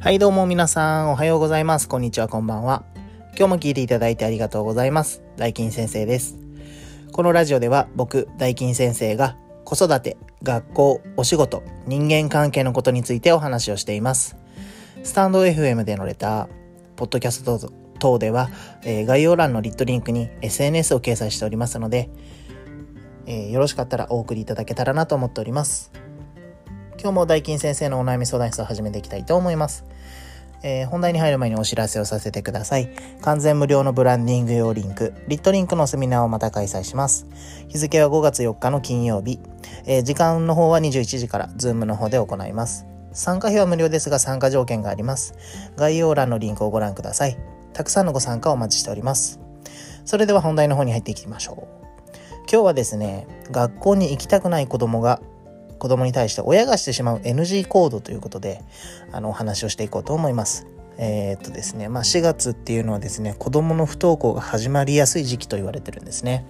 はいどうも皆さんおはようございます。こんにちは、こんばんは。今日も聞いていただいてありがとうございます。大金先生です。このラジオでは僕、大金先生が子育て、学校、お仕事、人間関係のことについてお話をしています。スタンド FM でのレター、ポッドキャスト等では、えー、概要欄のリットリンクに SNS を掲載しておりますので、えー、よろしかったらお送りいただけたらなと思っております。今日も大金先生のお悩み相談室を始めていきたいと思います。えー、本題に入る前にお知らせをさせてください。完全無料のブランディング用リンク、リットリンクのセミナーをまた開催します。日付は5月4日の金曜日。えー、時間の方は21時から、 Zoom の方で行います。参加費は無料ですが参加条件があります。概要欄のリンクをご覧ください。たくさんのご参加をお待ちしております。それでは本題の方に入っていきましょう。今日はですね、学校に行きたくない子供が子供に対して親がしてしまう NG 行動ということで、あの、お話をしていこうと思います。えー、っとですね、まあ、4月っていうのはですね、子供の不登校が始まりやすい時期と言われてるんですね。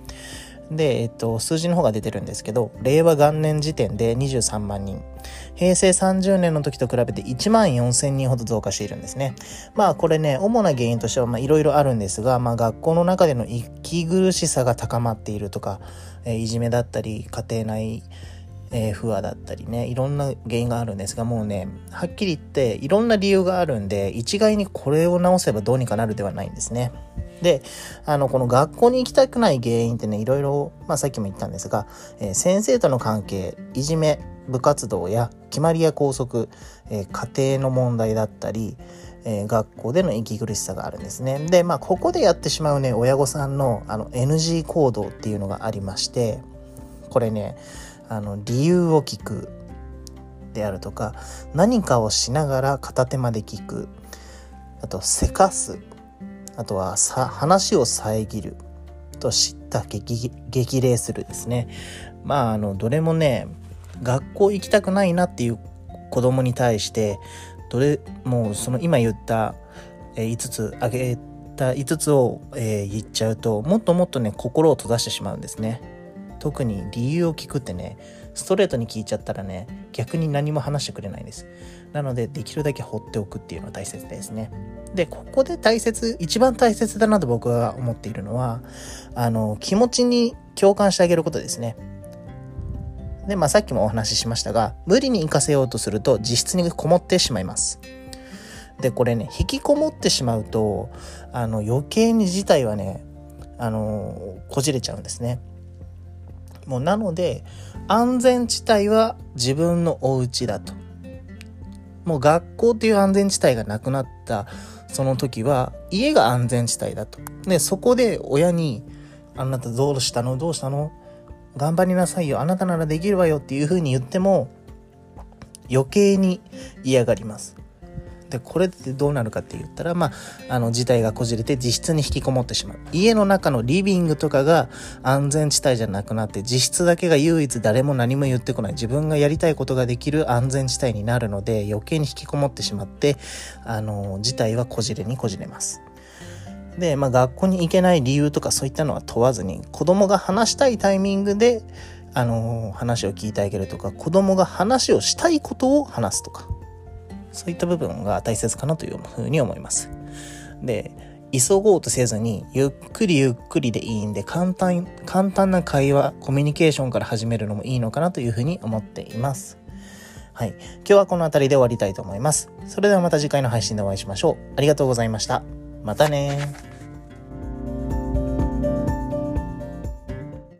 で、えっと、数字の方が出てるんですけど、令和元年時点で23万人、平成30年の時と比べて1万4000人ほど増加しているんですね。まあこれね、主な原因としてはまあいろいろあるんですが、まあ学校の中での息苦しさが高まっているとか、え、いじめだったり、家庭内、えー、不和だったりね、いろんな原因があるんですが、もうね、はっきり言っていろんな理由があるんで、一概にこれを直せばどうにかなるではないんですね。で、あの、この学校に行きたくない原因ってね、いろいろ、まあさっきも言ったんですが、えー、先生との関係、いじめ、部活動や決まりや校則、えー、家庭の問題だったり、え、学校での息苦しさがあるんですね。で、まあここでやってしまうね、親御さんのあの NG 行動っていうのがありまして、これね、あの理由を聞くであるとか何かをしながら片手まで聞く。あとせかす。あとはさ話を遮る。と知った激激励するですね。まああのどれもね学校行きたくないなっていう子供に対してどれもうその今言った、5つ挙げた5つを、えー、言っちゃうともっともっとね心を閉ざしてしまうんですね。特に理由を聞くってね、ストレートに聞いちゃったらね、逆に何も話してくれないです。なので、できるだけ放っておくっていうのは大切ですね。で、ここで大切、一番大切だなと僕は思っているのは、あの、気持ちに共感してあげることですね。で、まあさっきもお話ししましたが、無理に行かせようとすると自室にこもってしまいます。で、これね、引きこもってしまうと、あの、余計に事態はね、あの、こじれちゃうんですね。もうなので安全地帯は自分のお家だと。もう学校っていう安全地帯がなくなったその時は家が安全地帯だと。でそこで親に「あなたどうしたの？どうしたの？頑張りなさいよ。あなたならできるわよ」っていうふうに言っても余計に嫌がります。で、これってどうなるかって言ったら、まあ、あの、事態がこじれて自室に引きこもってしまう。家の中のリビングとかが安全地帯じゃなくなって、自室だけが唯一誰も何も言ってこない。自分がやりたいことができる安全地帯になるので、余計に引きこもってしまって、あの、事態はこじれにこじれます。で、まあ、学校に行けない理由とかそういったのは問わずに、子供が話したいタイミングで、あの、話を聞いてあげるとか、子供が話をしたいことを話すとか。そういった部分が大切かなというふうに思います。で、急ごうとせずに、ゆっくりゆっくりでいいんで、簡単、簡単な会話、コミュニケーションから始めるのもいいのかなというふうに思っています。はい。今日はこの辺りで終わりたいと思います。それではまた次回の配信でお会いしましょう。ありがとうございました。またね